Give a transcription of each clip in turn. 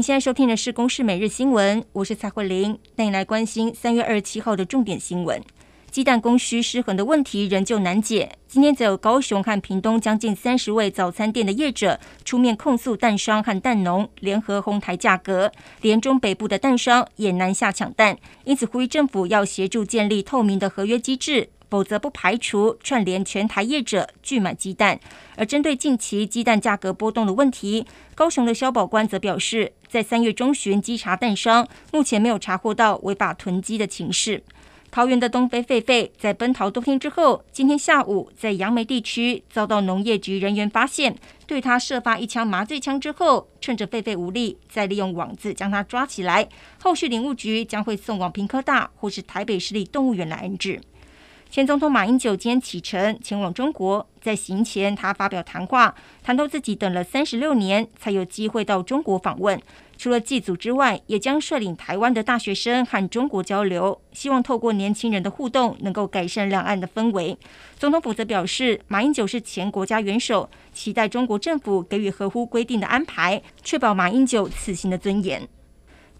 您现在收听的是《公视每日新闻》，我是蔡慧玲，带你来关心三月二十七号的重点新闻。鸡蛋供需失衡的问题仍旧难解。今天则有高雄和屏东将近三十位早餐店的业者出面控诉蛋商和蛋农联合哄抬价格，连中北部的蛋商也南下抢蛋，因此呼吁政府要协助建立透明的合约机制，否则不排除串联全台业者拒买鸡蛋。而针对近期鸡蛋价格波动的问题，高雄的消保官则表示，在三月中旬稽查蛋商，目前没有查获到违法囤积的情势。桃园的东非狒狒在奔逃多天之后，今天下午在杨梅地区遭到农业局人员发现，对他射发一枪麻醉枪之后，趁着狒狒无力，再利用网子将他抓起来。后续林务局将会送往屏科大或是台北市立动物园来安置。前总统马英九今天启程前往中国，在行前他发表谈话，谈到自己等了三十六年才有机会到中国访问，除了祭祖之外，也将率领台湾的大学生和中国交流，希望透过年轻人的互动，能够改善两岸的氛围。总统府则表示，马英九是前国家元首，期待中国政府给予合乎规定的安排，确保马英九此行的尊严。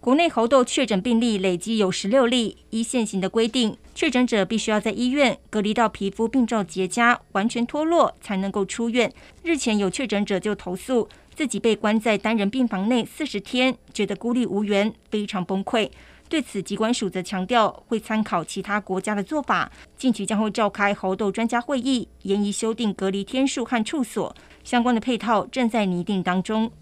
国内猴痘确诊病例累计有十六例，依现行的规定，确诊者必须要在医院隔离到皮肤病灶结痂、完全脱落才能够出院。日前有确诊者就投诉自己被关在单人病房内四十天，觉得孤立无援，非常崩溃。对此，疾管署则强调会参考其他国家的做法，近期将会召开猴痘专家会议，研议修订隔离天数和处所，相关的配套正在拟定当中。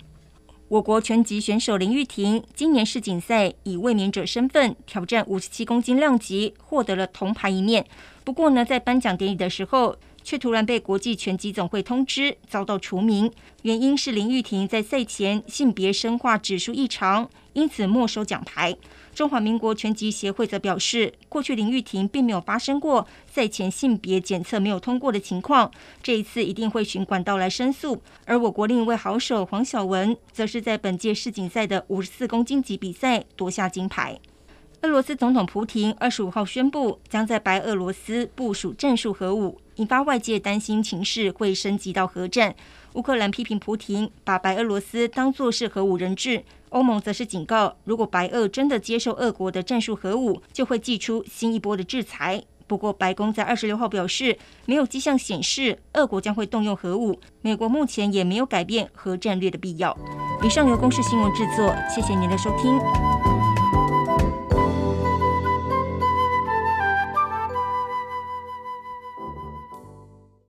我国拳击选手林玉婷今年世锦赛以卫冕者身份挑战五十七公斤量级，获得了铜牌一面。不过呢，在颁奖典礼的时候，却突然被国际拳击总会通知遭到除名，原因是林玉婷在赛前性别生化指数异常，因此没收奖牌。中华民国拳击协会则表示，过去林玉婷并没有发生过赛前性别检测没有通过的情况，这一次一定会循管道来申诉。而我国另一位好手黄晓雯，则是在本届世锦赛的五十四公斤级比赛夺下金牌。俄罗斯总统普廷二十五号宣布，将在白俄罗斯部署战术核武，引发外界担心情势会升级到核战。乌克兰批评普廷把白俄罗斯当作是核武人质。欧盟则是警告，如果白俄真的接受俄国的战术核武，就会祭出新一波的制裁。不过，白宫在二十六号表示，没有迹象显示俄国将会动用核武。美国目前也没有改变核战略的必要。以上由公视新闻制作，谢谢您的收听。